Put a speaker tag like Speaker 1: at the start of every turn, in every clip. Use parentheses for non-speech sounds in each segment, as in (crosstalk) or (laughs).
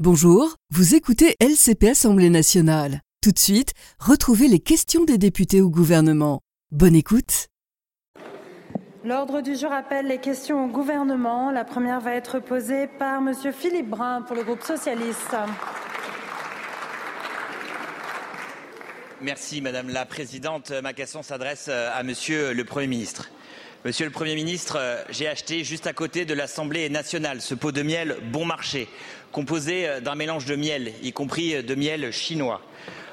Speaker 1: Bonjour, vous écoutez LCP Assemblée nationale. Tout de suite, retrouvez les questions des députés au gouvernement. Bonne écoute.
Speaker 2: L'ordre du jour appelle les questions au gouvernement. La première va être posée par Monsieur Philippe Brun pour le groupe socialiste.
Speaker 3: Merci Madame la Présidente. Ma question s'adresse à Monsieur le Premier ministre. Monsieur le Premier ministre, j'ai acheté juste à côté de l'Assemblée nationale ce pot de miel bon marché, composé d'un mélange de miel, y compris de miel chinois.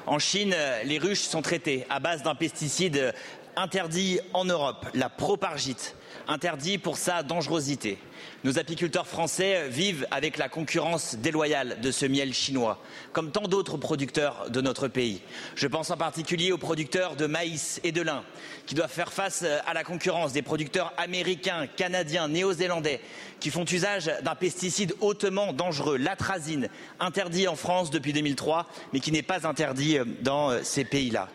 Speaker 3: En Chine, les ruches sont traitées à base d'un pesticide interdit en Europe, la propargite, interdit pour sa dangerosité. Nos apiculteurs français vivent avec la concurrence déloyale de ce miel chinois, comme tant d'autres producteurs de notre pays. Je pense en particulier aux producteurs de maïs et de lin, qui doivent faire face à la concurrence des producteurs américains, canadiens, néo-zélandais, qui font usage d'un pesticide hautement dangereux, l'atrazine, interdit en France depuis 2003, mais qui n'est pas interdit dans ces pays-là.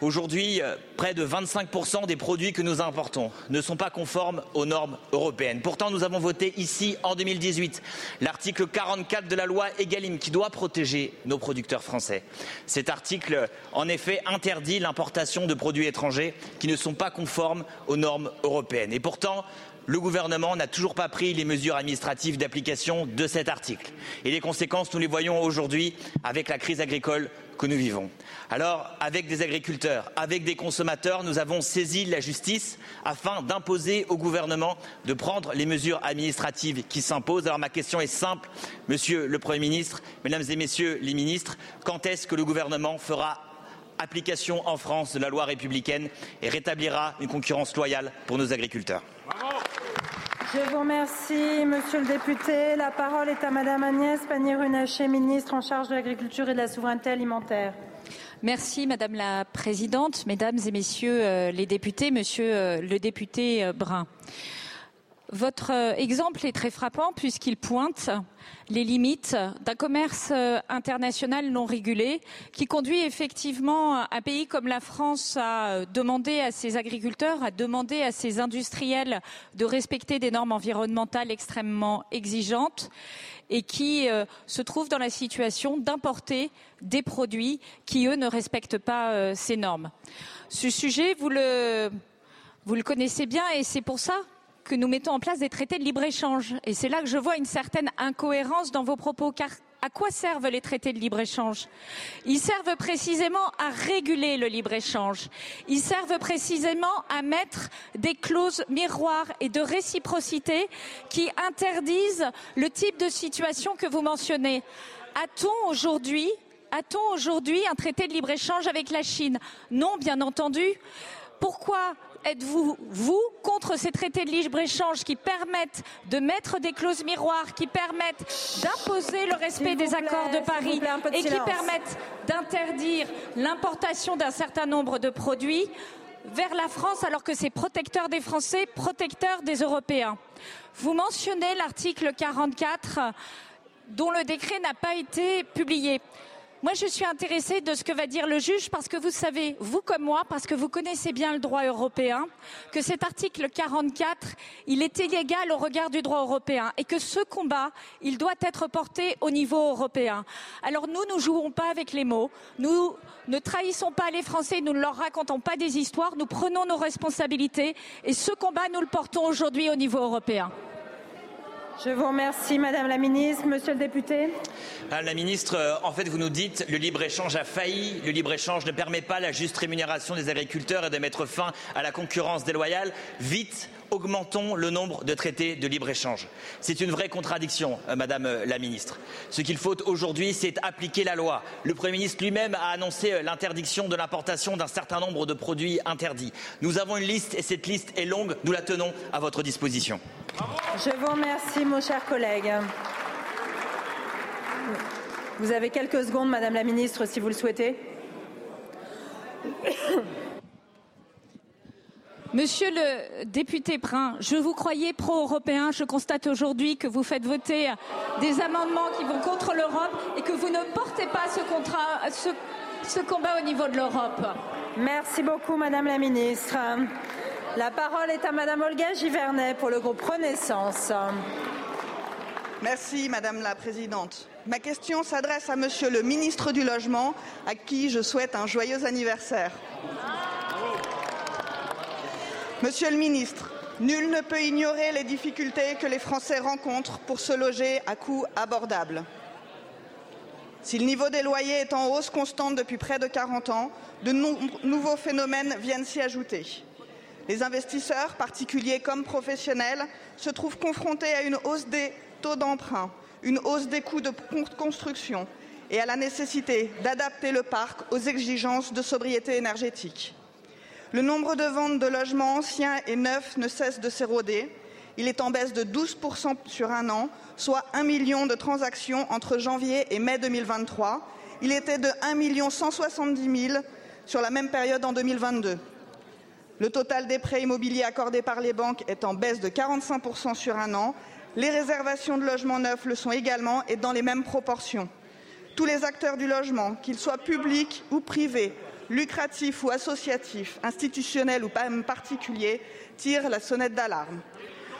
Speaker 3: Aujourd'hui, près de 25% des produits que nous importons ne sont pas conformes aux normes européennes. Pourtant, nous avons voté ici en 2018 l'article 44 de la loi Egalim qui doit protéger nos producteurs français. Cet article, en effet, interdit l'importation de produits étrangers qui ne sont pas conformes aux normes européennes. Et pourtant, le gouvernement n'a toujours pas pris les mesures administratives d'application de cet article. Et les conséquences, nous les voyons aujourd'hui avec la crise agricole que nous vivons. Alors, avec des agriculteurs, avec des consommateurs, nous avons saisi la justice afin d'imposer au gouvernement de prendre les mesures administratives qui s'imposent. Alors, ma question est simple, Monsieur le Premier ministre, Mesdames et Messieurs les ministres, quand est-ce que le gouvernement fera application en France de la loi républicaine et rétablira une concurrence loyale pour nos agriculteurs?
Speaker 2: Je vous remercie, Monsieur le député. La parole est à Madame Agnès Pannier-Runacher, ministre en charge de l'agriculture et de la souveraineté alimentaire.
Speaker 4: Merci Madame la Présidente, Mesdames et Messieurs euh, les députés, Monsieur euh, le député euh, Brun. Votre exemple est très frappant puisqu'il pointe les limites d'un commerce international non régulé qui conduit effectivement un pays comme la France à demander à ses agriculteurs, à demander à ses industriels de respecter des normes environnementales extrêmement exigeantes et qui euh, se trouve dans la situation d'importer des produits qui, eux, ne respectent pas euh, ces normes. Ce sujet, vous le, vous le connaissez bien et c'est pour ça que nous mettons en place des traités de libre-échange. Et c'est là que je vois une certaine incohérence dans vos propos, car à quoi servent les traités de libre-échange? Ils servent précisément à réguler le libre-échange. Ils servent précisément à mettre des clauses miroirs et de réciprocité qui interdisent le type de situation que vous mentionnez. A-t-on aujourd'hui a-t-on aujourd'hui un traité de libre-échange avec la Chine? Non, bien entendu. Pourquoi êtes-vous, vous, contre ces traités de libre-échange qui permettent de mettre des clauses miroirs, qui permettent d'imposer le respect des
Speaker 2: plaît,
Speaker 4: accords de Paris
Speaker 2: plaît,
Speaker 4: et qui
Speaker 2: silence.
Speaker 4: permettent d'interdire l'importation d'un certain nombre de produits vers la France alors que c'est protecteur des Français, protecteur des Européens. Vous mentionnez l'article 44 dont le décret n'a pas été publié. Moi, je suis intéressée de ce que va dire le juge parce que vous savez, vous comme moi, parce que vous connaissez bien le droit européen, que cet article 44, il est illégal au regard du droit européen et que ce combat, il doit être porté au niveau européen. Alors nous, nous jouons pas avec les mots, nous ne trahissons pas les Français, nous ne leur racontons pas des histoires, nous prenons nos responsabilités et ce combat, nous le portons aujourd'hui au niveau européen.
Speaker 2: Je vous remercie, Madame la Ministre. Monsieur le député.
Speaker 3: Madame la ministre, euh, en fait, vous nous dites le libre-échange a failli, le libre-échange ne permet pas la juste rémunération des agriculteurs et de mettre fin à la concurrence déloyale. Vite, augmentons le nombre de traités de libre-échange. C'est une vraie contradiction, euh, Madame euh, la ministre. Ce qu'il faut aujourd'hui, c'est appliquer la loi. Le Premier ministre lui-même a annoncé euh, l'interdiction de l'importation d'un certain nombre de produits interdits. Nous avons une liste et cette liste est longue. Nous la tenons à votre disposition.
Speaker 2: Je vous remercie, mon cher collègue. Vous avez quelques secondes, Madame la Ministre, si vous le souhaitez.
Speaker 4: Monsieur le député Brun, je vous croyais pro-européen. Je constate aujourd'hui que vous faites voter des amendements qui vont contre l'Europe et que vous ne portez pas ce, contrat, ce, ce combat au niveau de l'Europe.
Speaker 2: Merci beaucoup, Madame la Ministre. La parole est à Madame Olga Givernet pour le groupe Renaissance.
Speaker 5: Merci, Madame la Présidente. Ma question s'adresse à Monsieur le ministre du Logement, à qui je souhaite un joyeux anniversaire. Monsieur le ministre, nul ne peut ignorer les difficultés que les Français rencontrent pour se loger à coût abordable. Si le niveau des loyers est en hausse constante depuis près de 40 ans, de nouveaux phénomènes viennent s'y ajouter. Les investisseurs, particuliers comme professionnels, se trouvent confrontés à une hausse des taux d'emprunt, une hausse des coûts de construction et à la nécessité d'adapter le parc aux exigences de sobriété énergétique. Le nombre de ventes de logements anciens et neufs ne cesse de s'éroder. Il est en baisse de 12% sur un an, soit 1 million de transactions entre janvier et mai 2023. Il était de 1 170 000 sur la même période en 2022. Le total des prêts immobiliers accordés par les banques est en baisse de 45% sur un an. Les réservations de logements neufs le sont également et dans les mêmes proportions. Tous les acteurs du logement, qu'ils soient publics ou privés, lucratifs ou associatifs, institutionnels ou même particuliers, tirent la sonnette d'alarme.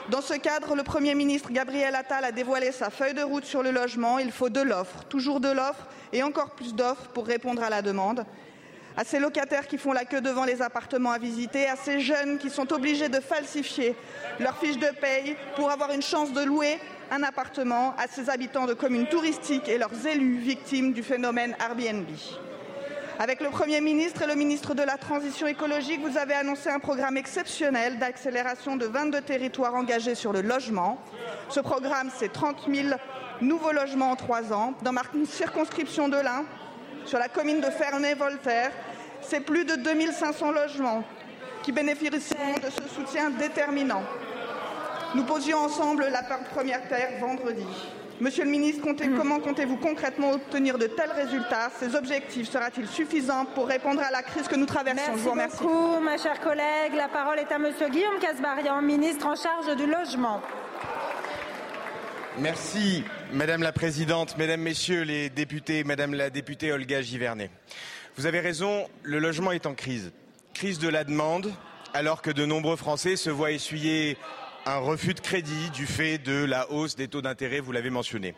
Speaker 5: Dans ce cadre, le Premier ministre Gabriel Attal a dévoilé sa feuille de route sur le logement. Il faut de l'offre, toujours de l'offre et encore plus d'offres pour répondre à la demande à ces locataires qui font la queue devant les appartements à visiter, à ces jeunes qui sont obligés de falsifier leurs fiches de paye pour avoir une chance de louer un appartement, à ces habitants de communes touristiques et leurs élus victimes du phénomène Airbnb. Avec le Premier ministre et le ministre de la Transition écologique, vous avez annoncé un programme exceptionnel d'accélération de 22 territoires engagés sur le logement. Ce programme, c'est 30 000 nouveaux logements en trois ans. Dans ma circonscription de l'Ain, sur la commune de Ferney-Voltaire, c'est plus de 2500 logements qui bénéficieront de ce soutien déterminant. Nous posions ensemble la première terre vendredi. Monsieur le ministre, mm. comment comptez-vous concrètement obtenir de tels résultats Ces objectifs sera-t-il suffisant pour répondre à la crise que nous traversons?
Speaker 2: Je vous remercie. beaucoup, ma chère collègue. La parole est à Monsieur Guillaume Casbarian, ministre en charge du logement.
Speaker 6: Merci, Madame la Présidente, Mesdames, Messieurs les députés, Madame la députée Olga Givernet. Vous avez raison, le logement est en crise. Crise de la demande, alors que de nombreux Français se voient essuyer un refus de crédit du fait de la hausse des taux d'intérêt, vous l'avez mentionné.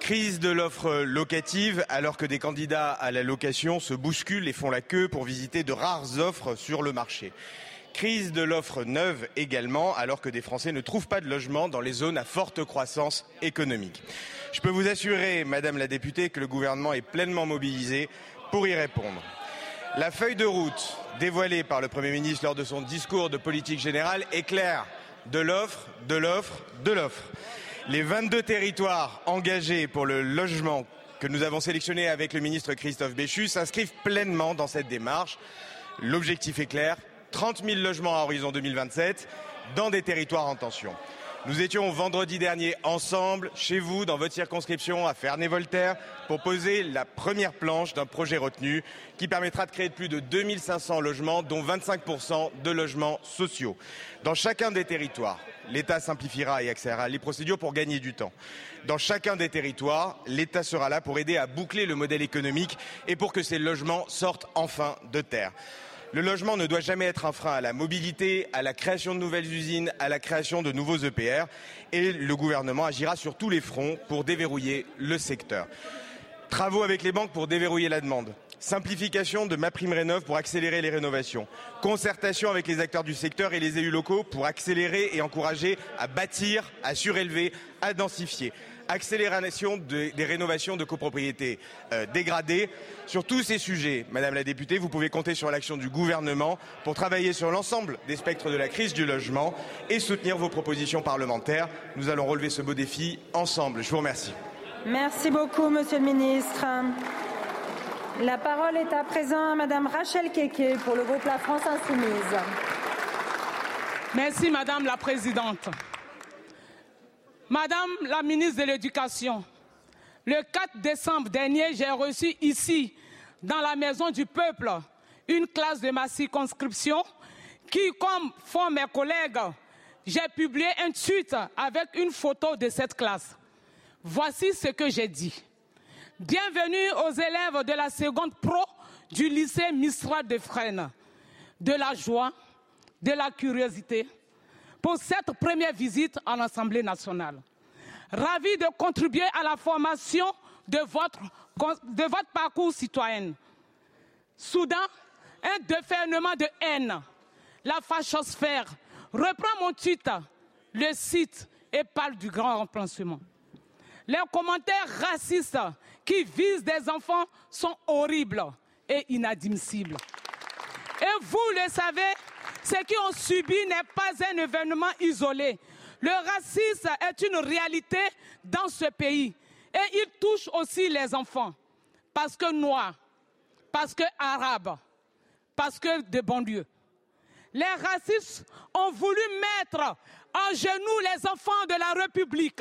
Speaker 6: Crise de l'offre locative, alors que des candidats à la location se bousculent et font la queue pour visiter de rares offres sur le marché. Crise de l'offre neuve également, alors que des Français ne trouvent pas de logement dans les zones à forte croissance économique. Je peux vous assurer, Madame la députée, que le gouvernement est pleinement mobilisé pour y répondre. La feuille de route dévoilée par le Premier ministre lors de son discours de politique générale est claire. De l'offre, de l'offre, de l'offre. Les 22 territoires engagés pour le logement que nous avons sélectionnés avec le ministre Christophe Béchu s'inscrivent pleinement dans cette démarche. L'objectif est clair, 30 000 logements à horizon 2027 dans des territoires en tension. Nous étions vendredi dernier ensemble, chez vous, dans votre circonscription, à Ferney-Voltaire, pour poser la première planche d'un projet retenu qui permettra de créer plus de 2500 logements, dont 25% de logements sociaux. Dans chacun des territoires, l'État simplifiera et accélérera les procédures pour gagner du temps. Dans chacun des territoires, l'État sera là pour aider à boucler le modèle économique et pour que ces logements sortent enfin de terre. Le logement ne doit jamais être un frein à la mobilité, à la création de nouvelles usines, à la création de nouveaux EPR. Et le gouvernement agira sur tous les fronts pour déverrouiller le secteur. Travaux avec les banques pour déverrouiller la demande. Simplification de ma prime rénov pour accélérer les rénovations. Concertation avec les acteurs du secteur et les élus locaux pour accélérer et encourager à bâtir, à surélever, à densifier accélération des rénovations de copropriétés euh, dégradées. Sur tous ces sujets, Madame la députée, vous pouvez compter sur l'action du gouvernement pour travailler sur l'ensemble des spectres de la crise du logement et soutenir vos propositions parlementaires. Nous allons relever ce beau défi ensemble. Je vous remercie.
Speaker 2: Merci beaucoup, Monsieur le Ministre. La parole est à présent à Madame Rachel Keke pour le groupe La France Insoumise.
Speaker 7: Merci, Madame la Présidente. Madame la ministre de l'Éducation, le 4 décembre dernier, j'ai reçu ici, dans la Maison du Peuple, une classe de ma circonscription qui, comme font mes collègues, j'ai publié un tweet avec une photo de cette classe. Voici ce que j'ai dit. Bienvenue aux élèves de la seconde pro du lycée Mistral de Fresnes. De la joie, de la curiosité, pour cette première visite en Assemblée nationale. ravi de contribuer à la formation de votre, de votre parcours citoyen. Soudain, un déferlement de haine, la fachosphère, reprend mon titre, le site, et parle du grand remplacement. Les commentaires racistes qui visent des enfants sont horribles et inadmissibles. Et vous le savez, ce qui ont subi n'est pas un événement isolé. Le racisme est une réalité dans ce pays. Et il touche aussi les enfants. Parce que noirs, parce que arabes, parce que de banlieues. Les racistes ont voulu mettre en genoux les enfants de la République.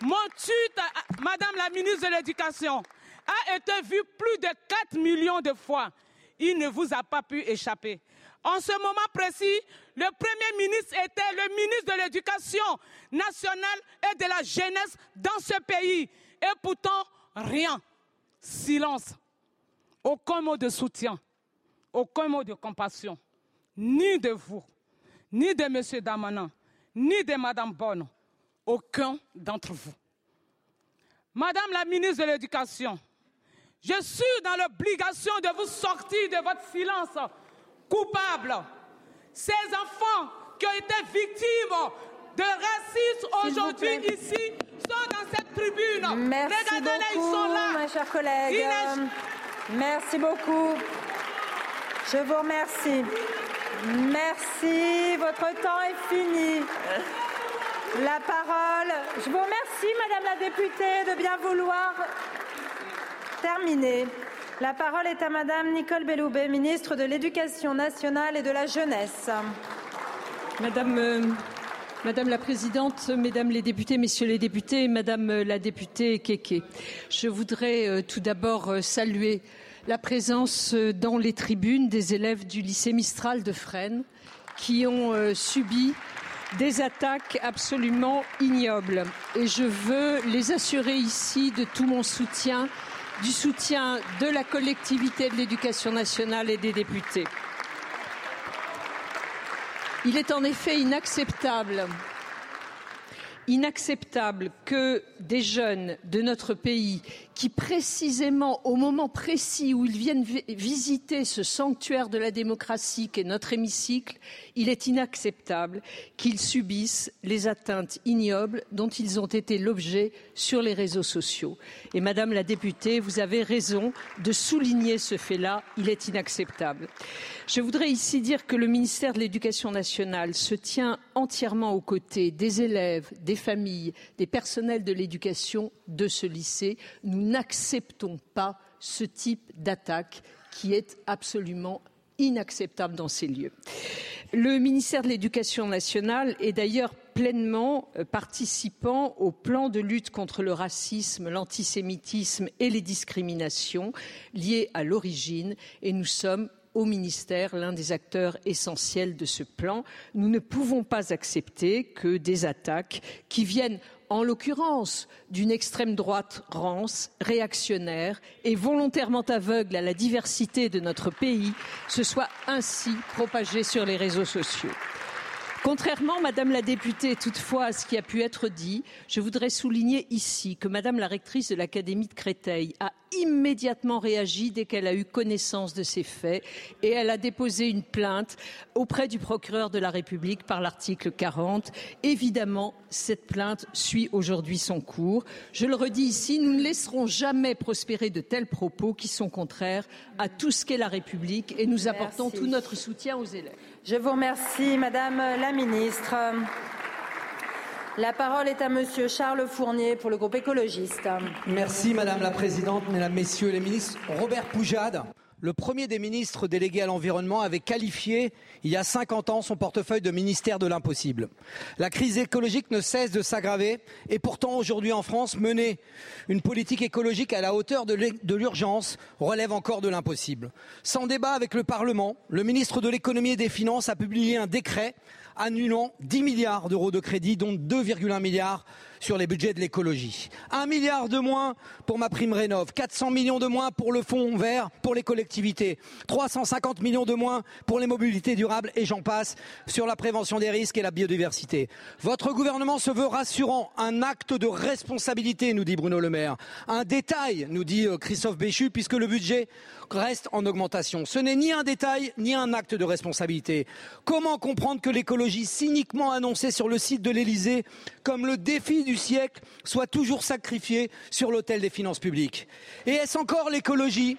Speaker 7: Mon tuteur, Madame la ministre de l'Éducation, a été vu plus de 4 millions de fois. Il ne vous a pas pu échapper. En ce moment précis, le Premier ministre était le ministre de l'Éducation nationale et de la jeunesse dans ce pays. Et pourtant, rien. Silence. Aucun mot de soutien. Aucun mot de compassion. Ni de vous, ni de M. Damanin, ni de Mme Bonne. Aucun d'entre vous. Madame la ministre de l'Éducation, je suis dans l'obligation de vous sortir de votre silence coupable. Ces enfants qui ont été victimes de racisme aujourd'hui ici sont dans cette tribune.
Speaker 2: Merci
Speaker 7: Regardez-les, ils
Speaker 2: beaucoup,
Speaker 7: sont là.
Speaker 2: mes chers collègues. Merci beaucoup. Je vous remercie. Merci. Votre temps est fini. La parole. Je vous remercie, Madame la députée, de bien vouloir terminer. La parole est à Madame Nicole Belloubet, ministre de l'Éducation nationale et de la jeunesse.
Speaker 8: Madame, euh, la Présidente, Mesdames les députés, Messieurs les députés, Madame la députée Keke, je voudrais euh, tout d'abord euh, saluer la présence dans les tribunes des élèves du lycée Mistral de Fresnes qui ont subi des attaques absolument ignobles. Et je veux les assurer ici de tout mon soutien, du soutien de la collectivité de l'éducation nationale et des députés. Il est en effet inacceptable, que des jeunes de notre pays qui précisément au moment précis où ils viennent vi- visiter ce sanctuaire de la démocratie qu'est notre hémicycle, il est inacceptable qu'ils subissent les atteintes ignobles dont ils ont été l'objet sur les réseaux sociaux. Et Madame la députée, vous avez raison de souligner ce fait-là, il est inacceptable. Je voudrais ici dire que le ministère de l'Éducation nationale se tient entièrement aux côtés des élèves, des familles, des personnels de l'éducation de ce lycée. N'acceptons pas ce type d'attaque qui est absolument inacceptable dans ces lieux. Le ministère de l'Éducation nationale est d'ailleurs pleinement euh, participant au plan de lutte contre le racisme, l'antisémitisme et les discriminations liées à l'origine et nous sommes au ministère l'un des acteurs essentiels de ce plan. Nous ne pouvons pas accepter que des attaques qui viennent en l'occurrence d'une extrême droite rance, réactionnaire et volontairement aveugle à la diversité de notre pays, se soient ainsi propagées sur les réseaux sociaux. Contrairement, Madame la députée, toutefois, à ce qui a pu être dit, je voudrais souligner ici que Madame la rectrice de l'Académie de Créteil a immédiatement réagi dès qu'elle a eu connaissance de ces faits et elle a déposé une plainte auprès du procureur de la République par l'article 40. Évidemment, cette plainte suit aujourd'hui son cours. Je le redis ici, nous ne laisserons jamais prospérer de tels propos qui sont contraires à tout ce qu'est la République et nous apportons
Speaker 2: Merci.
Speaker 8: tout notre soutien aux élèves.
Speaker 2: Je vous remercie, Madame la ministre. La parole est à Monsieur Charles Fournier pour le groupe écologiste.
Speaker 9: Merci Madame la Présidente, Mesdames, Messieurs les ministres. Robert Poujade, le premier des ministres délégués à l'environnement, avait qualifié il y a 50 ans son portefeuille de ministère de l'impossible. La crise écologique ne cesse de s'aggraver et pourtant aujourd'hui en France, mener une politique écologique à la hauteur de l'urgence relève encore de l'impossible. Sans débat avec le Parlement, le ministre de l'économie et des finances a publié un décret annulant 10 milliards d'euros de crédits, dont 2,1 milliards sur les budgets de l'écologie. Un milliard de moins pour ma prime rénov, 400 millions de moins pour le fonds vert pour les collectivités, 350 millions de moins pour les mobilités durables et j'en passe sur la prévention des risques et la biodiversité. Votre gouvernement se veut rassurant, un acte de responsabilité, nous dit Bruno Le Maire. Un détail, nous dit euh, Christophe Béchu, puisque le budget reste en augmentation. Ce n'est ni un détail, ni un acte de responsabilité. Comment comprendre que l'écologie cyniquement annoncée sur le site de l'Élysée comme le défi du siècle soit toujours sacrifiée sur l'autel des finances publiques Et est-ce encore l'écologie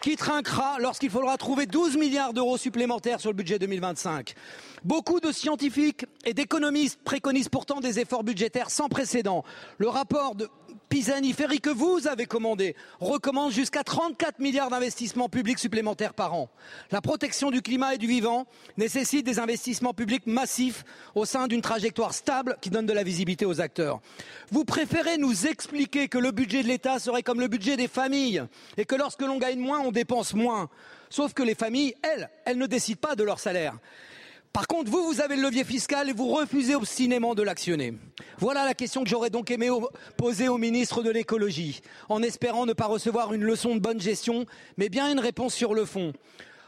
Speaker 9: qui trinquera lorsqu'il faudra trouver 12 milliards d'euros supplémentaires sur le budget 2025 Beaucoup de scientifiques et d'économistes préconisent pourtant des efforts budgétaires sans précédent. Le rapport de Pisani-Ferry que vous avez commandé recommande jusqu'à 34 milliards d'investissements publics supplémentaires par an. La protection du climat et du vivant nécessite des investissements publics massifs au sein d'une trajectoire stable qui donne de la visibilité aux acteurs. Vous préférez nous expliquer que le budget de l'État serait comme le budget des familles et que lorsque l'on gagne moins, on dépense moins. Sauf que les familles, elles, elles ne décident pas de leur salaire. Par contre, vous, vous avez le levier fiscal et vous refusez obstinément de l'actionner. Voilà la question que j'aurais donc aimé poser au ministre de l'écologie, en espérant ne pas recevoir une leçon de bonne gestion, mais bien une réponse sur le fond.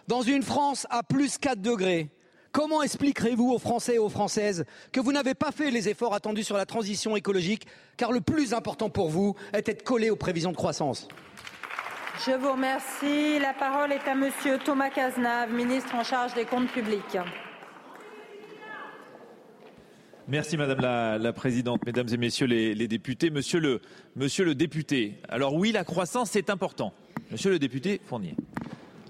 Speaker 9: Dans une France à plus 4 degrés, comment expliquerez-vous aux Français et aux Françaises que vous n'avez pas fait les efforts attendus sur la transition écologique, car le plus important pour vous est d'être collé aux prévisions de croissance?
Speaker 2: Je vous remercie. La parole est à Monsieur Thomas Cazenave, ministre en charge des comptes publics.
Speaker 10: Merci Madame la, Présidente, Mesdames et Messieurs les, députés. Monsieur le, monsieur le député, alors oui, la croissance, c'est important. Monsieur le député Fournier,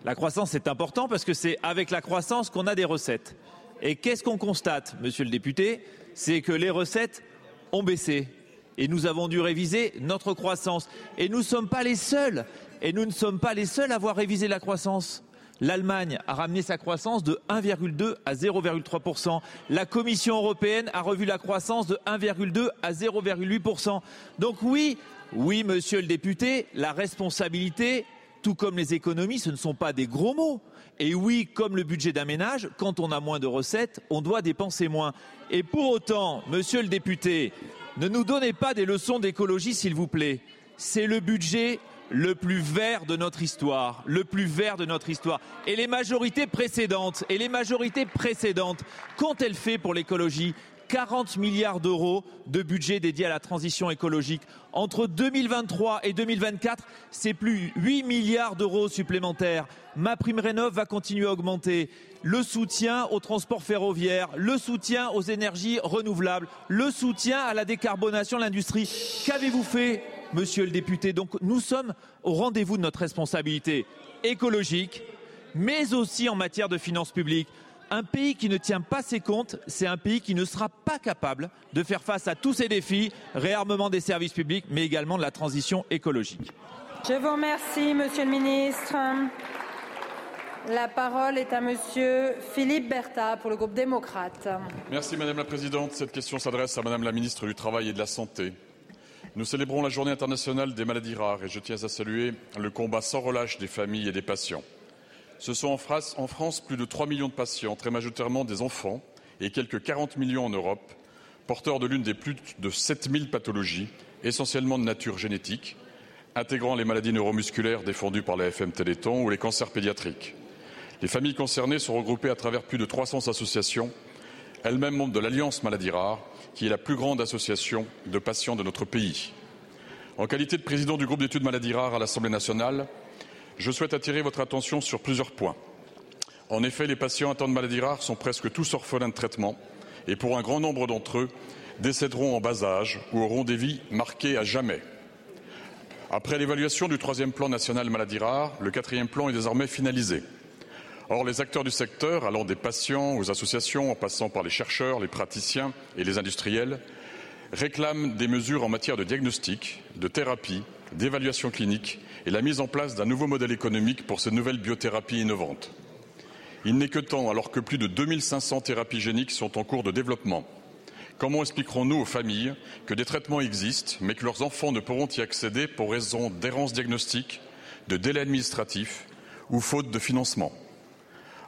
Speaker 10: la croissance, c'est important parce que c'est avec la croissance qu'on a des recettes. Et qu'est-ce qu'on constate, Monsieur le député? C'est que les recettes ont baissé. Et nous avons dû réviser notre croissance. Et nous ne sommes pas les seuls. Et nous ne sommes pas les seuls à avoir révisé la croissance. L'Allemagne a ramené sa croissance de 1,2 à 0,3%. La Commission européenne a revu la croissance de 1,2 à 0,8%. Donc oui, oui, monsieur le député, la responsabilité, tout comme les économies, ce ne sont pas des gros mots. Et oui, comme le budget d'un ménage, quand on a moins de recettes, on doit dépenser moins. Et pour autant, monsieur le député, ne nous donnez pas des leçons d'écologie, s'il vous plaît. C'est le budget le plus vert de notre histoire, le plus vert de notre histoire. Et les majorités précédentes, et les majorités précédentes, qu'ont-elles fait pour l'écologie 40 milliards d'euros de budget dédié à la transition écologique. Entre 2023 et 2024, c'est plus 8 milliards d'euros supplémentaires. Ma prime rénov va continuer à augmenter. Le soutien au transport ferroviaire, le soutien aux énergies renouvelables, le soutien à la décarbonation de l'industrie. Qu'avez-vous fait monsieur le député. Donc nous sommes au rendez-vous de notre responsabilité écologique, mais aussi en matière de finances publiques. Un pays qui ne tient pas ses comptes, c'est un pays qui ne sera pas capable de faire face à tous ces défis, réarmement des services publics, mais également de la transition écologique.
Speaker 2: Je vous remercie, Monsieur le Ministre. La parole est à Monsieur Philippe Bertha pour le groupe démocrate.
Speaker 11: Merci Madame la Présidente. Cette question s'adresse à Madame la Ministre du Travail et de la Santé. Nous célébrons la journée internationale des maladies rares et je tiens à saluer le combat sans relâche des familles et des patients. Ce sont en France, plus de 3 millions de patients, très majoritairement des enfants, et quelques 40 millions en Europe, porteurs de l'une des plus de 7000 pathologies, essentiellement de nature génétique, intégrant les maladies neuromusculaires défendues par la FM Téléthon ou les cancers pédiatriques. Les familles concernées sont regroupées à travers plus de 300 associations, elles-mêmes membres de l'Alliance Maladies Rares, qui est la plus grande association de patients de notre pays. En qualité de président du groupe d'études maladies rares à l'Assemblée nationale, je souhaite attirer votre attention sur plusieurs points. En effet, les patients atteints de maladies rares sont presque tous orphelins de traitement et pour un grand nombre d'entre eux décéderont en bas âge ou auront des vies marquées à jamais. Après l'évaluation du troisième plan national maladies rares, le quatrième plan est désormais finalisé. Or, les acteurs du secteur, allant des patients aux associations, en passant par les chercheurs, les praticiens et les industriels, réclament des mesures en matière de diagnostic, de thérapie, d'évaluation clinique et la mise en place d'un nouveau modèle économique pour ces nouvelles biothérapies innovantes. Il n'est que temps, alors que plus de 2500 thérapies géniques sont en cours de développement. Comment expliquerons-nous aux familles que des traitements existent, mais que leurs enfants ne pourront y accéder pour raison d'errance diagnostique, de délais administratifs ou faute de financement?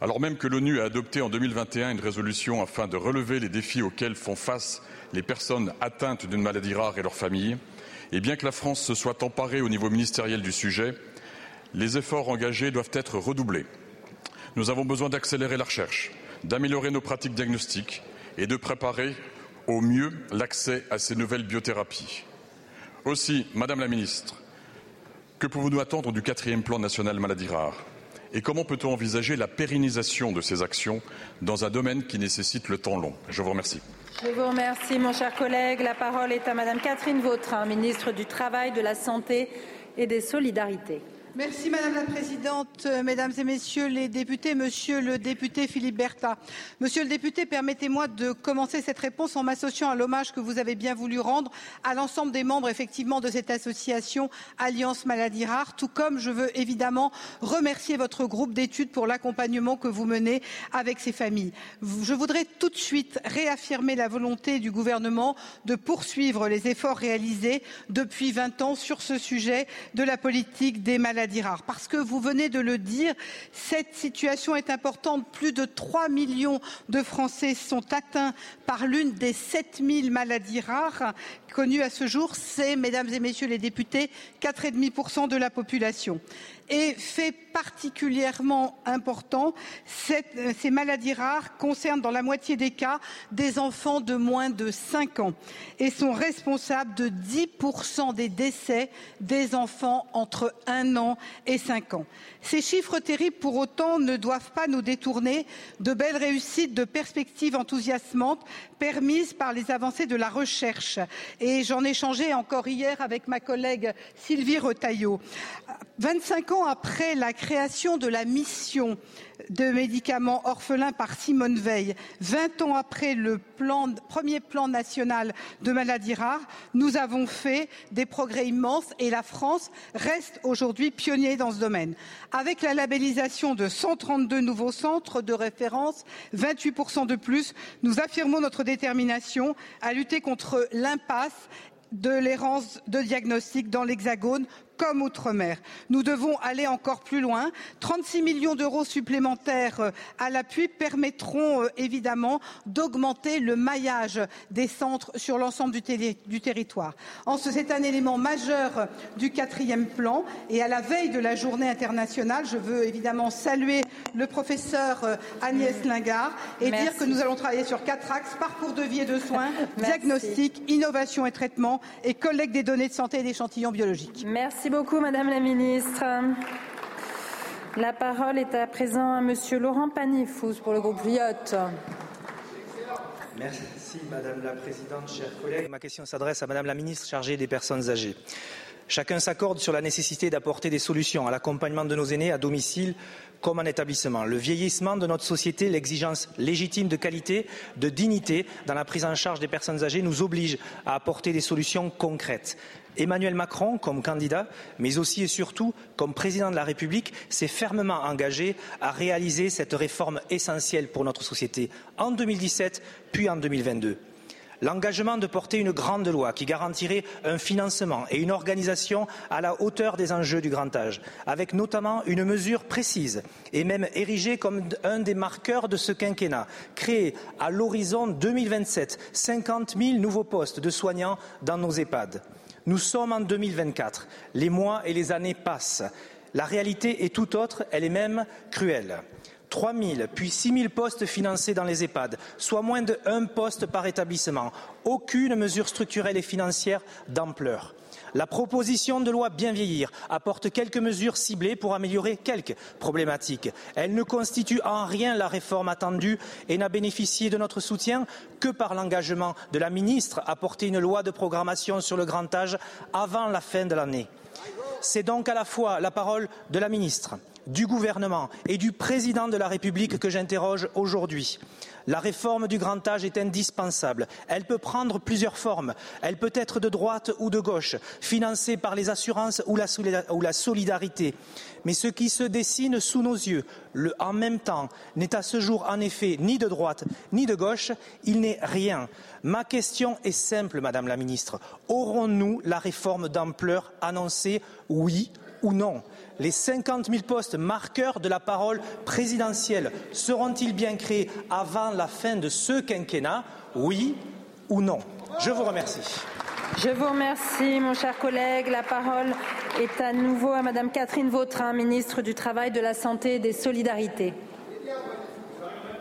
Speaker 11: Alors même que l'ONU a adopté en 2021 une résolution afin de relever les défis auxquels font face les personnes atteintes d'une maladie rare et leurs familles. Et bien que la France se soit emparée au niveau ministériel du sujet, les efforts engagés doivent être redoublés. Nous avons besoin d'accélérer la recherche, d'améliorer nos pratiques diagnostiques et de préparer au mieux l'accès à ces nouvelles biothérapies. Aussi, Madame la Ministre, que pouvons-nous attendre du quatrième plan national maladies rares Et comment peut-on envisager la pérennisation de ces actions dans un domaine qui nécessite le temps long? Je vous remercie.
Speaker 2: Je vous remercie, mon cher collègue. La parole est à Madame Catherine Vautrin, ministre du Travail, de la Santé et des Solidarités.
Speaker 12: Merci Madame la Présidente, Mesdames et Messieurs les députés, Monsieur le député Philippe Bertha. Monsieur le député, permettez-moi de commencer cette réponse en m'associant à l'hommage que vous avez bien voulu rendre à l'ensemble des membres effectivement de cette association Alliance Maladies Rares, tout comme je veux évidemment remercier votre groupe d'études pour l'accompagnement que vous menez avec ces familles. Je voudrais tout de suite réaffirmer la volonté du gouvernement de poursuivre les efforts réalisés depuis 20 ans sur ce sujet de la politique des maladies parce que vous venez de le dire, cette situation est importante. Plus de 3 millions de Français sont atteints par l'une des 7000 maladies rares connues à ce jour. C'est, mesdames et messieurs les députés, 4,5% de la population et fait particulièrement important, ces maladies rares concernent dans la moitié des cas des enfants de moins de 5 ans et sont responsables de 10% des décès des enfants entre 1 an et 5 ans. Ces chiffres terribles, pour autant, ne doivent pas nous détourner de belles réussites, de perspectives enthousiasmantes permises par les avancées de la recherche. Et j'en ai échangé encore hier avec ma collègue Sylvie Retailleau. 25 ans après la création de la mission de médicaments orphelins par Simone Veil, 20 ans après le premier plan national de maladies rares, nous avons fait des progrès immenses et la France reste aujourd'hui pionnier dans ce domaine. Avec la labellisation de 132 nouveaux centres de référence, 28% de plus, nous affirmons notre détermination à lutter contre l'impasse de l'errance de diagnostic dans l'Hexagone comme outre-mer. Nous devons aller encore plus loin. 36 millions d'euros supplémentaires euh, à l'appui permettront euh, évidemment d'augmenter le maillage des centres sur l'ensemble du, du, territoire. C'est un élément majeur du quatrième plan et à la veille de la journée internationale, je veux évidemment saluer le professeur euh, Agnès Lingard et Merci. dire que nous allons travailler sur quatre axes parcours de vie et de soins, (laughs) diagnostic, innovation et traitement et collecte des données de santé et d'échantillons biologiques.
Speaker 2: Merci. Merci beaucoup, Madame la Ministre. La parole est à présent à Monsieur Laurent Panifous pour le groupe Lyotte.
Speaker 13: Merci, Madame la Présidente, chers collègues. Ma question s'adresse à Madame la Ministre chargée des personnes âgées. Chacun s'accorde sur la nécessité d'apporter des solutions à l'accompagnement de nos aînés à domicile comme en établissement. Le vieillissement de notre société, l'exigence légitime de qualité, de dignité dans la prise en charge des personnes âgées nous oblige à apporter des solutions concrètes. Emmanuel Macron, comme candidat, mais aussi et surtout comme président de la République, s'est fermement engagé à réaliser cette réforme essentielle pour notre société en 2017 puis en 2022 l'engagement de porter une grande loi qui garantirait un financement et une organisation à la hauteur des enjeux du grand âge, avec notamment une mesure précise et même érigée comme un des marqueurs de ce quinquennat, créer à l'horizon 2027 50 000 nouveaux postes de soignants dans nos EHPAD. Nous sommes en 2024. Les mois et les années passent. La réalité est tout autre, elle est même cruelle. 3 000 puis 6 000 postes financés dans les EHPAD, soit moins de un poste par établissement. Aucune mesure structurelle et financière d'ampleur. La proposition de loi Bien vieillir apporte quelques mesures ciblées pour améliorer quelques problématiques. Elle ne constitue en rien la réforme attendue et n'a bénéficié de notre soutien que par l'engagement de la ministre à porter une loi de programmation sur le grand âge avant la fin de l'année. C'est donc à la fois la parole de la ministre, du gouvernement et du président de la République que j'interroge aujourd'hui. La réforme du grand âge est indispensable. Elle peut prendre plusieurs formes. Elle peut être de droite ou de gauche, financée par les assurances ou la, solidarité. Mais ce qui se dessine sous nos yeux, en même temps, n'est à ce jour en effet ni de droite ni de gauche. Il n'est rien. Ma question est simple, Madame la Ministre. Aurons-nous la réforme d'ampleur annoncée, oui ou non? Les 50 000 postes marqueurs de la parole présidentielle seront-ils bien créés avant la fin de ce quinquennat Oui ou non? Je vous remercie.
Speaker 2: Je vous remercie, mon cher collègue. La parole est à nouveau à Madame Catherine Vautrin, ministre du Travail, de la Santé et des Solidarités.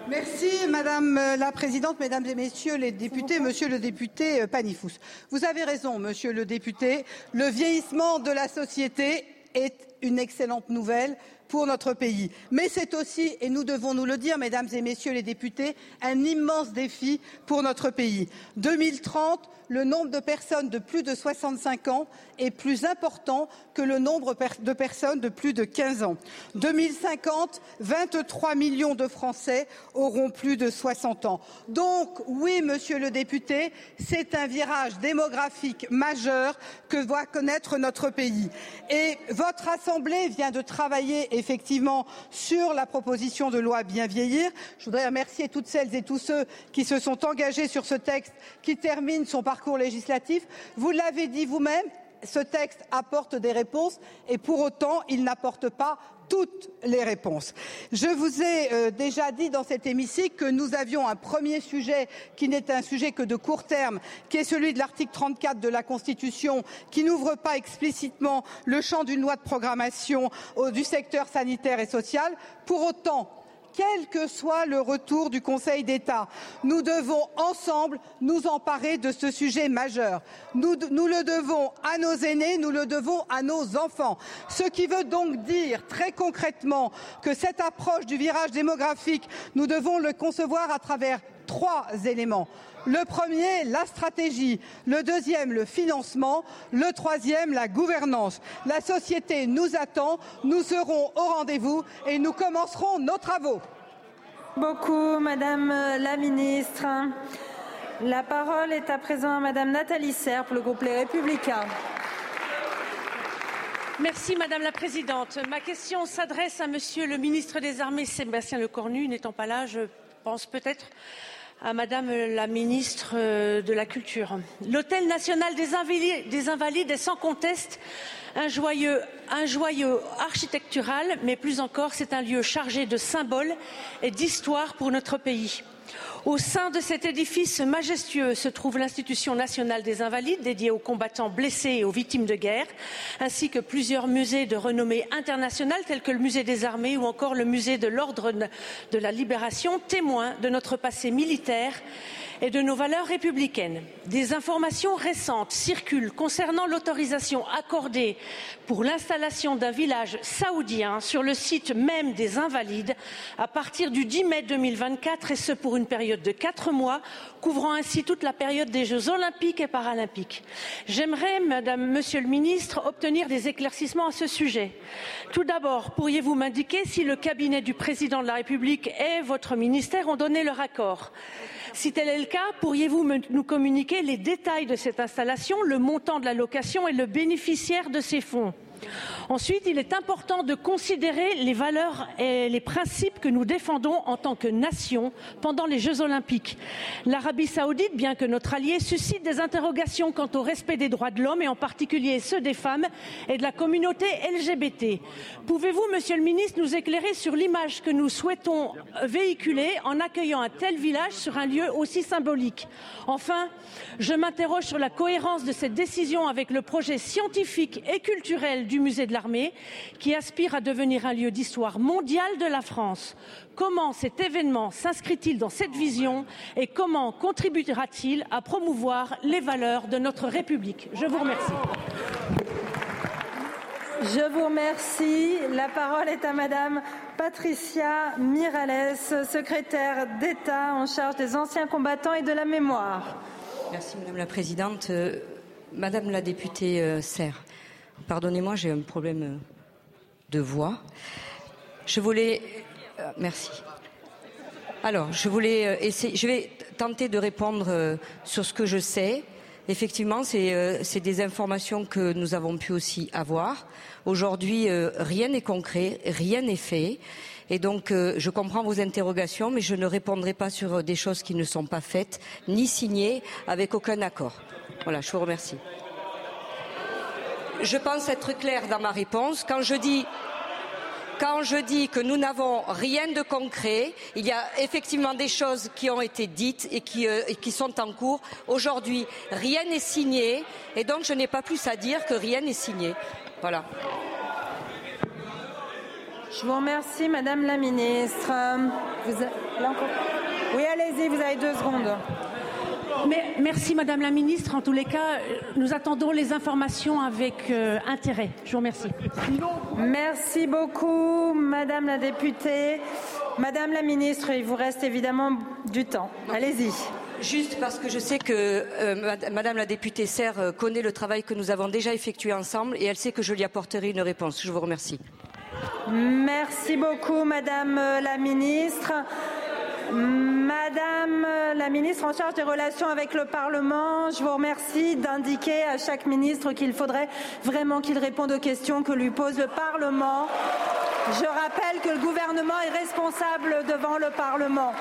Speaker 12: Merci Madame la Présidente, Mesdames et Messieurs les députés, Monsieur le député Panifous. Vous avez raison, Monsieur le député, le vieillissement de la société est une excellente nouvelle pour notre pays. Mais c'est aussi, et nous devons nous le dire, mesdames et messieurs les députés, un immense défi pour notre pays. 2030, le nombre de personnes de plus de 65 ans est plus important que le nombre de personnes de plus de 15 ans. 2050, 23 millions de Français auront plus de 60 ans. Donc, oui, monsieur le député, c'est un virage démographique majeur que doit connaître notre pays. Et votre Assemblée vient de travailler effectivement sur la proposition de loi Bien vieillir. Je voudrais remercier toutes celles et tous ceux qui se sont engagés sur ce texte qui termine son parcours législatif. Vous l'avez dit vous-même, ce texte apporte des réponses et pour autant, il n'apporte pas toutes les réponses. Je vous ai euh, déjà dit dans cet hémicycle que nous avions un premier sujet qui n'est un sujet que de court terme, qui est celui de l'article 34 de la Constitution, qui n'ouvre pas explicitement le champ d'une loi de programmation du secteur sanitaire et social. Pour autant, quel que soit le retour du Conseil d'État. Nous devons ensemble nous emparer de ce sujet majeur. Nous, le devons à nos aînés, nous le devons à nos enfants. Ce qui veut donc dire très concrètement que cette approche du virage démographique, nous devons le concevoir à travers trois éléments. Le premier, la stratégie. Le deuxième, le financement. Le troisième, la gouvernance. La société nous attend. Nous serons au rendez-vous et nous commencerons nos travaux.
Speaker 2: Beaucoup, Madame la Ministre. La parole est à présent à Madame Nathalie Serre pour le groupe Les Républicains.
Speaker 14: Merci Madame la Présidente. Ma question s'adresse à Monsieur le ministre des Armées, Sébastien Lecornu. N'étant pas là, je pense peut-être à Madame la ministre euh, de la Culture. L'Hôtel national des Invalides, des Invalides est sans conteste un joyeux, un joyeux architectural, mais plus encore, c'est un lieu chargé de symboles et d'histoire pour notre pays. Au sein de cet édifice majestueux se trouve l'Institution nationale des Invalides, dédiée aux combattants blessés et aux victimes de guerre, ainsi que plusieurs musées de renommée internationale, tels que le Musée des Armées ou encore le Musée de l'Ordre de la Libération, témoins de notre passé militaire et de nos valeurs républicaines. Des informations récentes circulent concernant l'autorisation accordée pour l'installation d'un village saoudien sur le site même des Invalides à partir du 10 mai 2024 et ce pour une période de quatre mois, couvrant ainsi toute la période des Jeux olympiques et paralympiques. J'aimerais, Madame, Monsieur le Ministre, obtenir des éclaircissements à ce sujet. Tout d'abord, pourriez-vous m'indiquer si le cabinet du Président de la République et votre ministère ont donné leur accord? Si tel est le cas, pourriez-vous nous communiquer les détails de cette installation, le montant de la location et le bénéficiaire de ces fonds? Ensuite, il est important de considérer les valeurs et les principes que nous défendons en tant que nation pendant les Jeux olympiques. L'Arabie saoudite, bien que notre allié, suscite des interrogations quant au respect des droits de l'homme et en particulier ceux des femmes et de la communauté LGBT. Pouvez-vous, Monsieur le Ministre, nous éclairer sur l'image que nous souhaitons véhiculer en accueillant un tel village sur un lieu aussi symbolique? Enfin, je m'interroge sur la cohérence de cette décision avec le projet scientifique et culturel du musée de l'armée, qui aspire à devenir un lieu d'histoire mondiale de la France. Comment cet événement s'inscrit-il dans cette vision et comment contribuera-t-il à promouvoir les valeurs de notre République? Je vous remercie.
Speaker 2: Je vous remercie. La parole est à Madame Patricia Mirales, secrétaire d'État en charge des anciens combattants et de la mémoire.
Speaker 15: Merci Madame la Présidente. Euh, Madame la députée euh, Serre, Pardonnez-moi, j'ai un problème euh, de voix. Je voulais. Euh, merci. Alors, je voulais euh, essayer. Je vais tenter de répondre sur ce que je sais. Effectivement, c'est des informations que nous avons pu aussi avoir. Aujourd'hui, rien n'est concret, rien n'est fait. Et donc, je comprends vos interrogations, mais je ne répondrai pas sur des choses qui ne sont pas faites, ni signées, avec aucun accord. Voilà, je vous remercie je pense être claire dans ma réponse. Quand je dis quand je dis que nous n'avons rien de concret. Il y a effectivement des choses qui ont été dites et qui, euh, et qui sont en cours. Aujourd'hui, rien n'est signé et donc je n'ai pas plus à dire que rien n'est signé. Voilà.
Speaker 2: Je vous remercie, Madame la Ministre. Vous a- Oui, allez-y, vous avez deux secondes.
Speaker 14: Mais, merci Madame la Ministre. En tous les cas, nous attendons les informations avec euh, intérêt. Je vous remercie.
Speaker 2: Merci beaucoup, Madame la députée. Madame la Ministre, il vous reste évidemment du temps. Allez-y.
Speaker 15: Juste parce que je sais que euh, mad- Madame la députée Serre euh, connaît le travail que nous avons déjà effectué ensemble et elle sait que je lui apporterai une réponse. Je vous remercie.
Speaker 2: Merci beaucoup, Madame la Ministre. Madame la ministre en charge des relations avec le Parlement, je vous remercie d'indiquer à chaque ministre qu'il faudrait vraiment qu'il réponde aux questions que lui pose le Parlement. Je rappelle que le gouvernement est responsable devant le Parlement.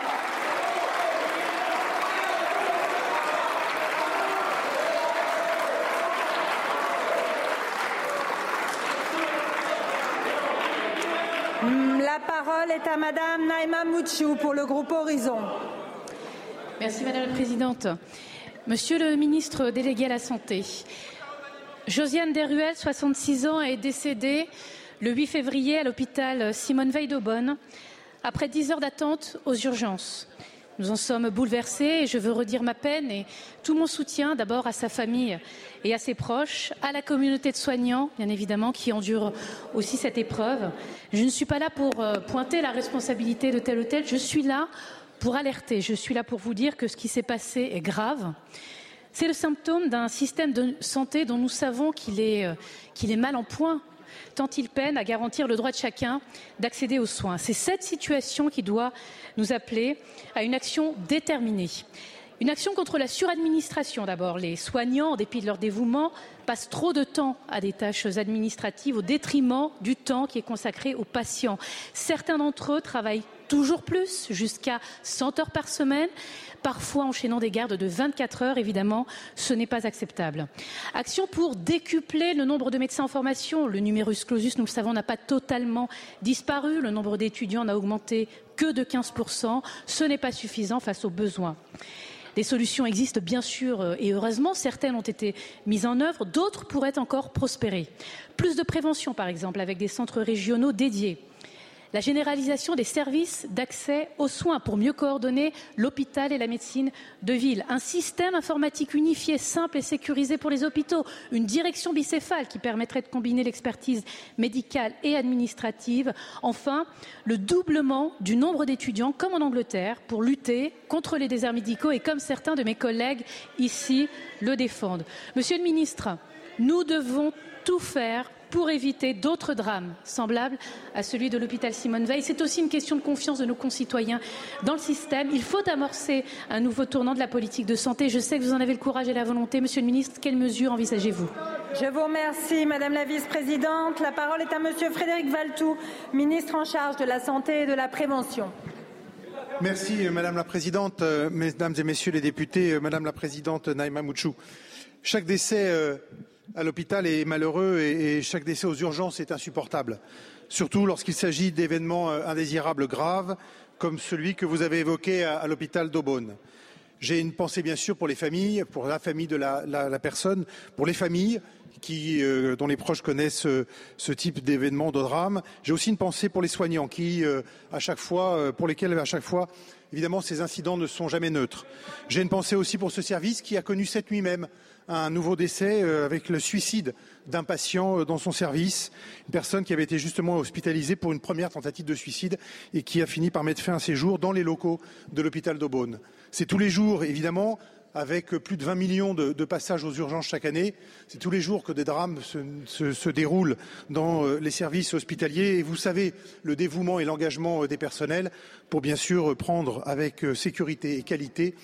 Speaker 2: La parole est à Madame Naïma Mouchou pour le groupe Horizon.
Speaker 16: Merci Madame la Présidente. Monsieur le ministre délégué à la Santé, Josiane Deruel, 66 ans, est décédée le 8 février à l'hôpital Simone Veil d'Aubonne après 10 heures d'attente aux urgences. Nous en sommes bouleversés et je veux redire ma peine et tout mon soutien d'abord à sa famille et à ses proches, à la communauté de soignants, bien évidemment, qui endure aussi cette épreuve. Je ne suis pas là pour euh, pointer la responsabilité de tel ou tel, je suis là pour alerter, je suis là pour vous dire que ce qui s'est passé est grave. C'est le symptôme d'un système de santé dont nous savons qu'il est, euh, qu'il est mal en point, tant il peine à garantir le droit de chacun d'accéder aux soins. C'est cette situation qui doit nous appeler à une action déterminée. Une action contre la suradministration d'abord. Les soignants, en dépit de leur dévouement, passent trop de temps à des tâches administratives au détriment du temps qui est consacré aux patients. Certains d'entre eux travaillent toujours plus, jusqu'à 100 heures par semaine, parfois enchaînant des gardes de 24 heures. Évidemment, ce n'est pas acceptable. Action pour décupler le nombre de médecins en formation. Le numerus clausus, nous le savons, n'a pas totalement disparu. Le nombre d'étudiants n'a augmenté que de 15%. Ce n'est pas suffisant face aux besoins. Des solutions existent bien sûr euh, et heureusement, certaines ont été mises en œuvre, d'autres pourraient encore prospérer. Plus de prévention par exemple avec des centres régionaux dédiés. La généralisation des services d'accès aux soins pour mieux coordonner l'hôpital et la médecine de ville. Un système informatique unifié, simple et sécurisé pour les hôpitaux. Une direction bicéphale qui permettrait de combiner l'expertise médicale et administrative. Enfin, le doublement du nombre d'étudiants, comme en Angleterre, pour lutter contre les déserts médicaux et comme certains de mes collègues ici le défendent. Monsieur le ministre, nous devons tout faire pour éviter d'autres drames semblables à celui de l'hôpital Simone Veil. C'est aussi une question de confiance de nos concitoyens dans le système. Il faut amorcer un nouveau tournant de la politique de santé. Je sais que vous en avez le courage et la volonté. Monsieur le ministre, quelles mesures envisagez-vous?
Speaker 2: Je vous remercie, Madame la vice-présidente. La parole est à Monsieur Frédéric Valtou, ministre en charge de la santé et de la prévention.
Speaker 17: Merci Madame la Présidente, euh, Mesdames et Messieurs les députés, euh, Madame la Présidente Naïma Mouchou. Chaque décès euh, à l'hôpital est malheureux et, chaque décès aux urgences est insupportable, surtout lorsqu'il s'agit d'événements euh, indésirables graves comme celui que vous avez évoqué à, l'hôpital d'Aubonne. J'ai une pensée bien sûr pour les familles, pour la famille de la, personne, pour les familles euh, dont les proches connaissent euh, ce type d'événement, de drame. J'ai aussi une pensée pour les soignants qui, à chaque fois, pour lesquels à chaque fois, évidemment, ces incidents ne sont jamais neutres. J'ai une pensée aussi pour ce service qui a connu cette nuit même un nouveau décès euh, avec le suicide d'un patient euh, dans son service, une personne qui avait été justement hospitalisée pour une première tentative de suicide et qui a fini par mettre fin à ses jours dans les locaux de l'hôpital d'Aubonne. C'est tous les jours, évidemment, avec plus de 20 millions de, passages aux urgences chaque année. C'est tous les jours que des drames se, déroulent dans euh, les services hospitaliers. Et vous savez le dévouement et l'engagement des personnels pour bien sûr prendre avec sécurité et qualité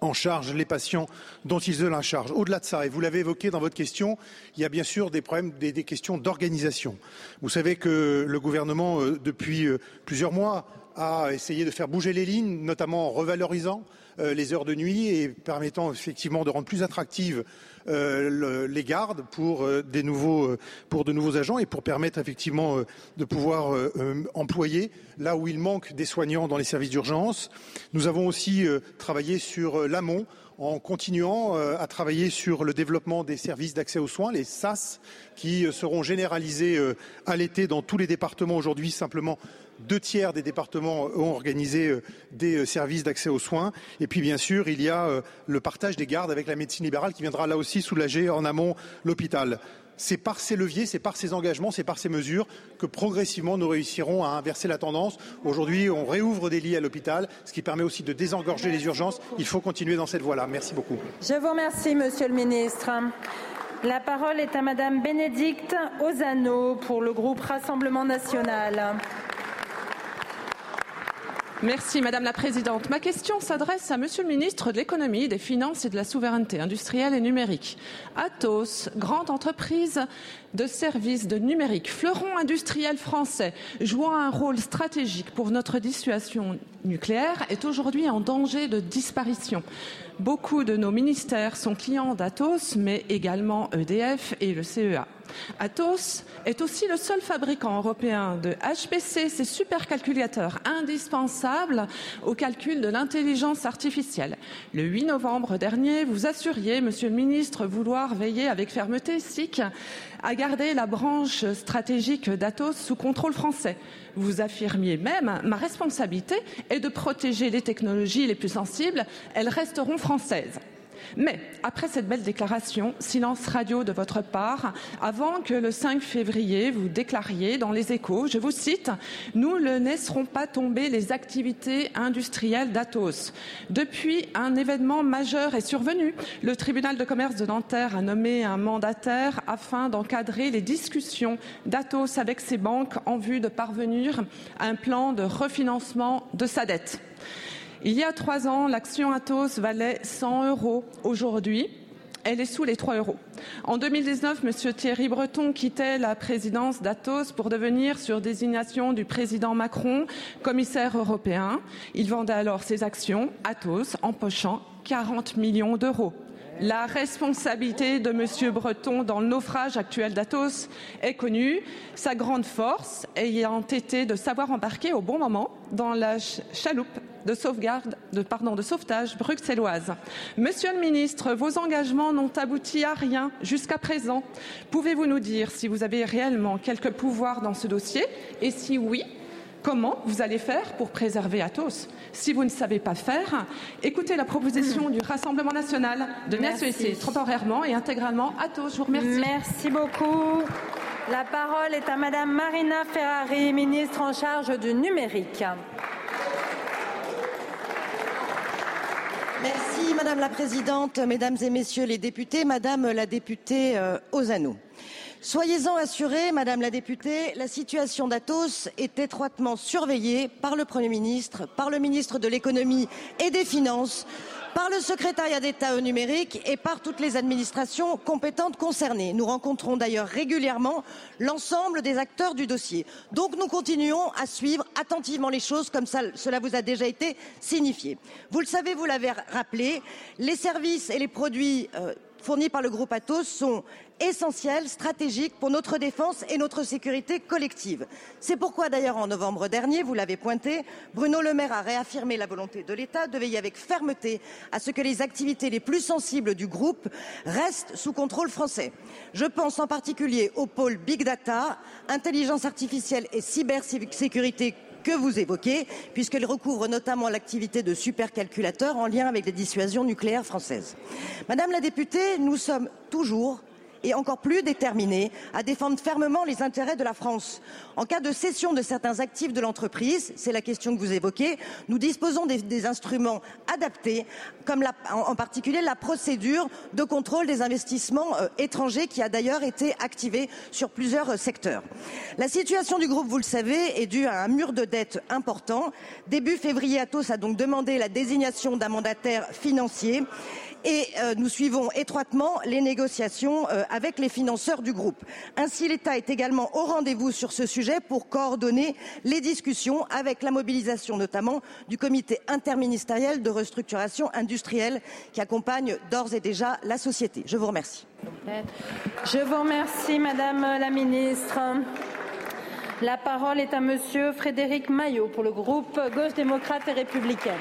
Speaker 17: en charge les patients dont ils ont la charge. Au-delà de ça, et vous l'avez évoqué dans votre question, il y a bien sûr des problèmes, des, des questions d'organisation. Vous savez que le gouvernement, euh, depuis euh, plusieurs mois, a essayé de faire bouger les lignes, notamment en revalorisant les heures de nuit et permettant effectivement de rendre plus attractives les gardes pour, nouveaux, pour de nouveaux agents et pour permettre effectivement de pouvoir employer là où il manque des soignants dans les services d'urgence. Nous avons aussi travaillé sur l'amont en continuant euh, à travailler sur le développement des services d'accès aux soins, les SAS, qui euh, seront généralisés euh, à l'été dans tous les départements. Aujourd'hui, simplement deux tiers des départements ont organisé des services d'accès aux soins. Et puis, bien sûr, il y a le partage des gardes avec la médecine libérale qui viendra là aussi soulager en amont l'hôpital c'est par ces leviers, c'est par ces engagements, c'est par ces mesures que progressivement nous réussirons à inverser la tendance. Aujourd'hui, on réouvre des lits à l'hôpital, ce qui permet aussi de désengorger les urgences. Il faut continuer dans cette voie-là. Merci beaucoup.
Speaker 2: Je vous remercie, Monsieur le Ministre. La parole est à Madame Bénédicte Ozano pour le groupe Rassemblement national.
Speaker 18: Merci Madame la Présidente. Ma question s'adresse à Monsieur le Ministre de l'Économie, des Finances et de la Souveraineté industrielle et numérique. Atos, grande entreprise de services de numérique, fleuron industriel français, jouant un rôle stratégique pour notre dissuasion nucléaire, est aujourd'hui en danger de disparition. Beaucoup de nos ministères sont clients d'Atos, mais également EDF et le CEA. Atos est aussi le seul fabricant européen de HPC, ces supercalculateurs indispensables au calcul de l'intelligence artificielle. Le 8 novembre dernier, vous assuriez, Monsieur le Ministre, vouloir veiller avec fermeté SIC à garder la branche stratégique d'Atos sous contrôle français. Vous affirmiez même ma responsabilité est de protéger les technologies les plus sensibles, elles resteront françaises. Mais après cette belle déclaration, silence radio de votre part, avant que le 5 février vous déclariez dans les échos, je vous cite, nous ne laisserons pas tomber les activités industrielles d'Atos. Depuis, un événement majeur est survenu. Le tribunal de commerce de Nanterre a nommé un mandataire afin d'encadrer les discussions d'Atos avec ses banques en vue de parvenir à un plan de refinancement de sa dette. Il y a trois ans, l'action Atos valait 100 euros. Aujourd'hui, elle est sous les 3 euros. En 2019, M. Thierry Breton quittait la présidence d'Atos pour devenir, sur désignation du président Macron, commissaire européen. Il vendait alors ses actions, Atos, empochant 40 millions d'euros. La responsabilité de M. Breton dans le naufrage actuel d'Atos est connue, sa grande force ayant été de savoir embarquer au bon moment dans la chaloupe de sauvegarde, de, pardon, de sauvetage bruxelloise. Monsieur le ministre, vos engagements n'ont abouti à rien jusqu'à présent. Pouvez-vous nous dire si vous avez réellement quelques pouvoirs dans ce dossier? Et si oui, comment vous allez faire pour préserver Atos? Si vous ne savez pas faire, écoutez la proposition du Rassemblement national de nationaliser temporairement et intégralement Atos. Je vous remercie.
Speaker 2: Merci beaucoup. La parole est à Madame Marina Ferrari, ministre en charge du numérique.
Speaker 19: Merci Madame la Présidente, Mesdames et Messieurs les députés, Madame la députée euh, Ozano. Soyez-en assurée, Madame la députée, la situation d'Atos est étroitement surveillée par le Premier ministre, par le ministre de l'économie et des finances, par le secrétariat d'État au numérique et par toutes les administrations compétentes concernées. Nous rencontrons d'ailleurs régulièrement l'ensemble des acteurs du dossier. Donc nous continuons à suivre attentivement les choses comme cela vous a déjà été signifié. Vous le savez, vous l'avez rappelé, les services et les produits euh, fournis par le groupe Atos sont essentiels, stratégiques pour notre défense et notre sécurité collective. C'est pourquoi d'ailleurs en novembre dernier, vous l'avez pointé, Bruno Le Maire a réaffirmé la volonté de l'État de veiller avec fermeté à ce que les activités les plus sensibles du groupe restent sous contrôle français. Je pense en particulier au pôle Big Data, intelligence artificielle et cybersécurité que vous évoquez, puisqu'elle recouvre notamment l'activité de supercalculateurs en lien avec les dissuasions nucléaires françaises. Madame la députée, nous sommes toujours et encore plus déterminés à défendre fermement les intérêts de la France. En cas de cession de certains actifs de l'entreprise, c'est la question que vous évoquez, nous disposons des, instruments adaptés, comme en, particulier la procédure de contrôle des investissements euh, étrangers qui a d'ailleurs été activée sur plusieurs euh, secteurs. La situation du groupe, vous le savez, est due à un mur de dette important. Début février, Atos a donc demandé la désignation d'un mandataire financier et euh, nous suivons étroitement les négociations euh, avec les financeurs du groupe. Ainsi, l'État est également au rendez-vous sur ce sujet pour coordonner les discussions avec la mobilisation notamment du comité interministériel de restructuration industrielle qui accompagne d'ores et déjà la société. Je vous remercie.
Speaker 2: Je vous remercie, Madame la Ministre. La parole est à Monsieur Frédéric Maillot pour le groupe Gauche démocrate et républicaine.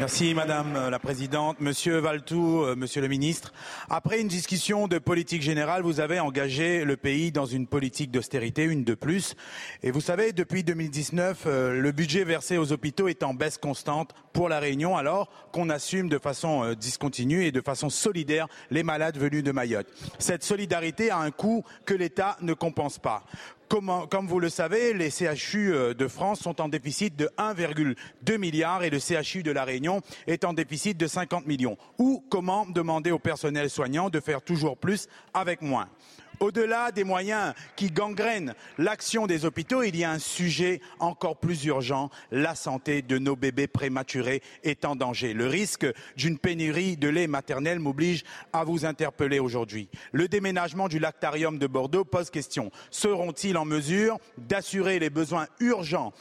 Speaker 20: Merci Madame la Présidente. Monsieur Valtou, euh, Monsieur le Ministre, après une discussion de politique générale, vous avez engagé le pays dans une politique d'austérité, une de plus. Et vous savez, depuis 2019, euh, le budget versé aux hôpitaux est en baisse constante pour la Réunion, alors qu'on assume de façon euh, discontinue et de façon solidaire les malades venus de Mayotte. Cette solidarité a un coût que l'État ne compense pas. Comment, comme vous le savez, les CHU euh, de France sont en déficit de 1,2 milliard et le CHU de la Réunion est en déficit de 50 millions. Ou comment demander au personnel soignant de faire toujours plus avec moins? Au-delà des moyens qui gangrènent l'action des hôpitaux, il y a un sujet encore plus urgent. La santé de nos bébés prématurés est en danger. Le risque d'une pénurie de lait maternel m'oblige à vous interpeller aujourd'hui. Le déménagement du lactarium de Bordeaux pose question. Seront-ils en mesure d'assurer les besoins urgents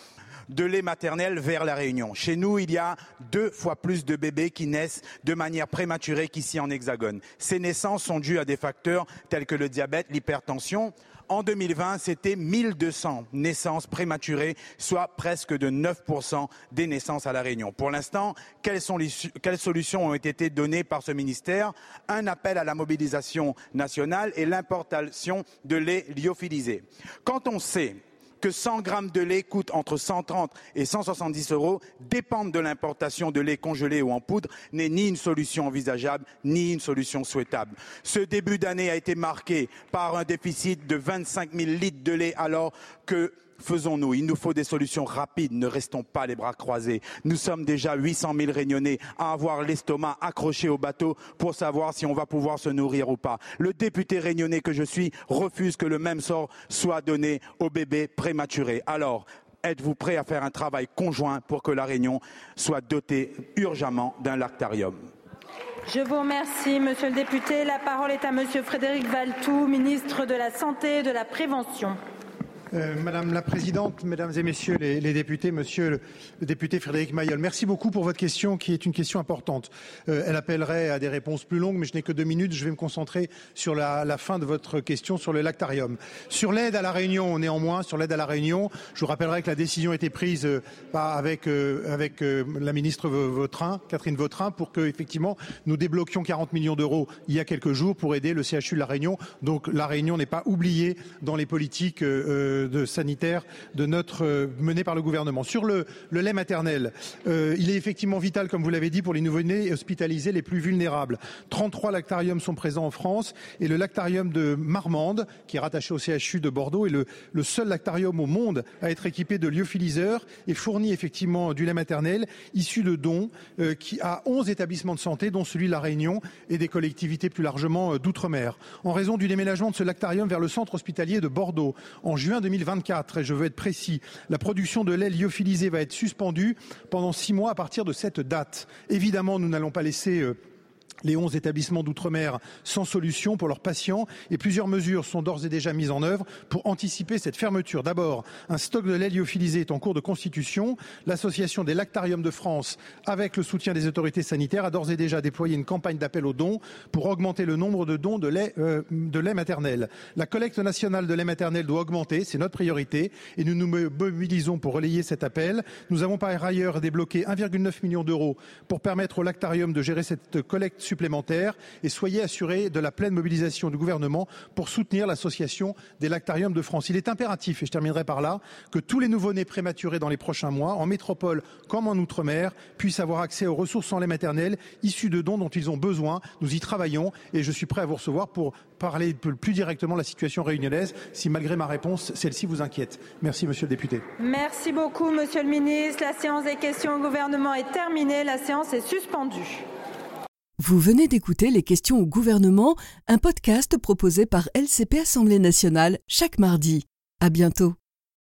Speaker 20: de lait maternel vers la Réunion. Chez nous, il y a deux fois plus de bébés qui naissent de manière prématurée qu'ici en Hexagone. Ces naissances sont dues à des facteurs tels que le diabète, l'hypertension. En 2020, c'était 1200 naissances prématurées, soit presque de 9% des naissances à La Réunion. Pour l'instant, quelles, quelles, solutions ont été données par ce ministère? Un appel à la mobilisation nationale et l'importation de lait lyophilisé. Quand on sait que 100 grammes de lait coûtent entre 130 et 170 euros, dépendre de l'importation de lait congelé ou en poudre n'est ni une solution envisageable, ni une solution souhaitable. Ce début d'année a été marqué par un déficit de 25 000 litres de lait alors que faisons-nous Il nous faut des solutions rapides, ne restons pas les bras croisés. Nous sommes déjà 800 000 réunionnais à avoir l'estomac accroché au bateau pour savoir si on va pouvoir se nourrir ou pas. Le député réunionnais que je suis refuse que le même sort soit donné aux bébés prématurés. Alors, êtes-vous prêt à faire un travail conjoint pour que la Réunion soit dotée urgemment d'un lactarium?
Speaker 2: Je vous remercie, Monsieur le député. La parole est à Monsieur Frédéric Valtou, ministre de la Santé et de la Prévention.
Speaker 17: Euh, Madame la Présidente, Mesdames et Messieurs les, députés, Monsieur le, député Frédéric Mayol, merci beaucoup pour votre question qui est une question importante. Euh, elle appellerait à des réponses plus longues, mais je n'ai que deux minutes. Je vais me concentrer sur la, fin de votre question sur le lactarium. Sur l'aide à la Réunion, néanmoins, sur l'aide à la Réunion, je vous rappellerai que la décision a été prise euh, avec, avec la ministre Vautrin, Catherine Vautrin, pour que effectivement nous débloquions 40 millions d'euros il y a quelques jours pour aider le CHU de la Réunion. Donc la Réunion n'est pas oubliée dans les politiques sanitaire de notre euh, mené par le gouvernement. Sur le, lait maternel, euh, il est effectivement vital, comme vous l'avez dit, pour les nouveau-nés hospitalisés les plus vulnérables. 33 lactariums sont présents en France et le lactarium de Marmande, qui est rattaché au CHU de Bordeaux, est le, seul lactarium au monde à être équipé de lyophiliseurs et fournit effectivement du lait maternel issu de dons euh, qui a 11 établissements de santé, dont celui de la Réunion et des collectivités plus largement d'outre-mer. En raison du déménagement de ce lactarium vers le centre hospitalier de Bordeaux en juin 2020, 2024, et je veux être précis, la production de lait lyophilisé va être suspendue pendant six mois à partir de cette date. Évidemment, nous n'allons pas laisser euh, les 11 établissements d'outre-mer sans solution pour leurs patients et plusieurs mesures sont d'ores et déjà mises en œuvre pour anticiper cette fermeture. D'abord, un stock de lait lyophilisé est en cours de constitution. L'association des lactariums de France, avec le soutien des autorités sanitaires, a d'ores et déjà déployé une campagne d'appel aux dons pour augmenter le nombre de dons de lait, euh, maternel. La collecte nationale de lait maternel doit augmenter, c'est notre priorité et nous nous mobilisons pour relayer cet appel. Nous avons par ailleurs débloqué 1,9 million d'euros pour permettre aux lactariums de gérer cette collecte supplémentaires et soyez assurés de la pleine mobilisation du gouvernement pour soutenir l'association des lactariums de France. Il est impératif, et je terminerai par là, que tous les nouveau-nés prématurés dans les prochains mois, en métropole comme en outre-mer, puissent avoir accès aux ressources en lait maternel issues de dons dont ils ont besoin. Nous y travaillons et je suis prêt à vous recevoir pour parler plus directement de la situation réunionnaise si malgré ma réponse, celle-ci vous inquiète. Merci Monsieur le député.
Speaker 2: Merci beaucoup Monsieur le ministre. La séance des questions au gouvernement est terminée. La séance est suspendue.
Speaker 1: Vous venez d'écouter Les questions au gouvernement, un podcast proposé par LCP Assemblée nationale chaque mardi. À bientôt.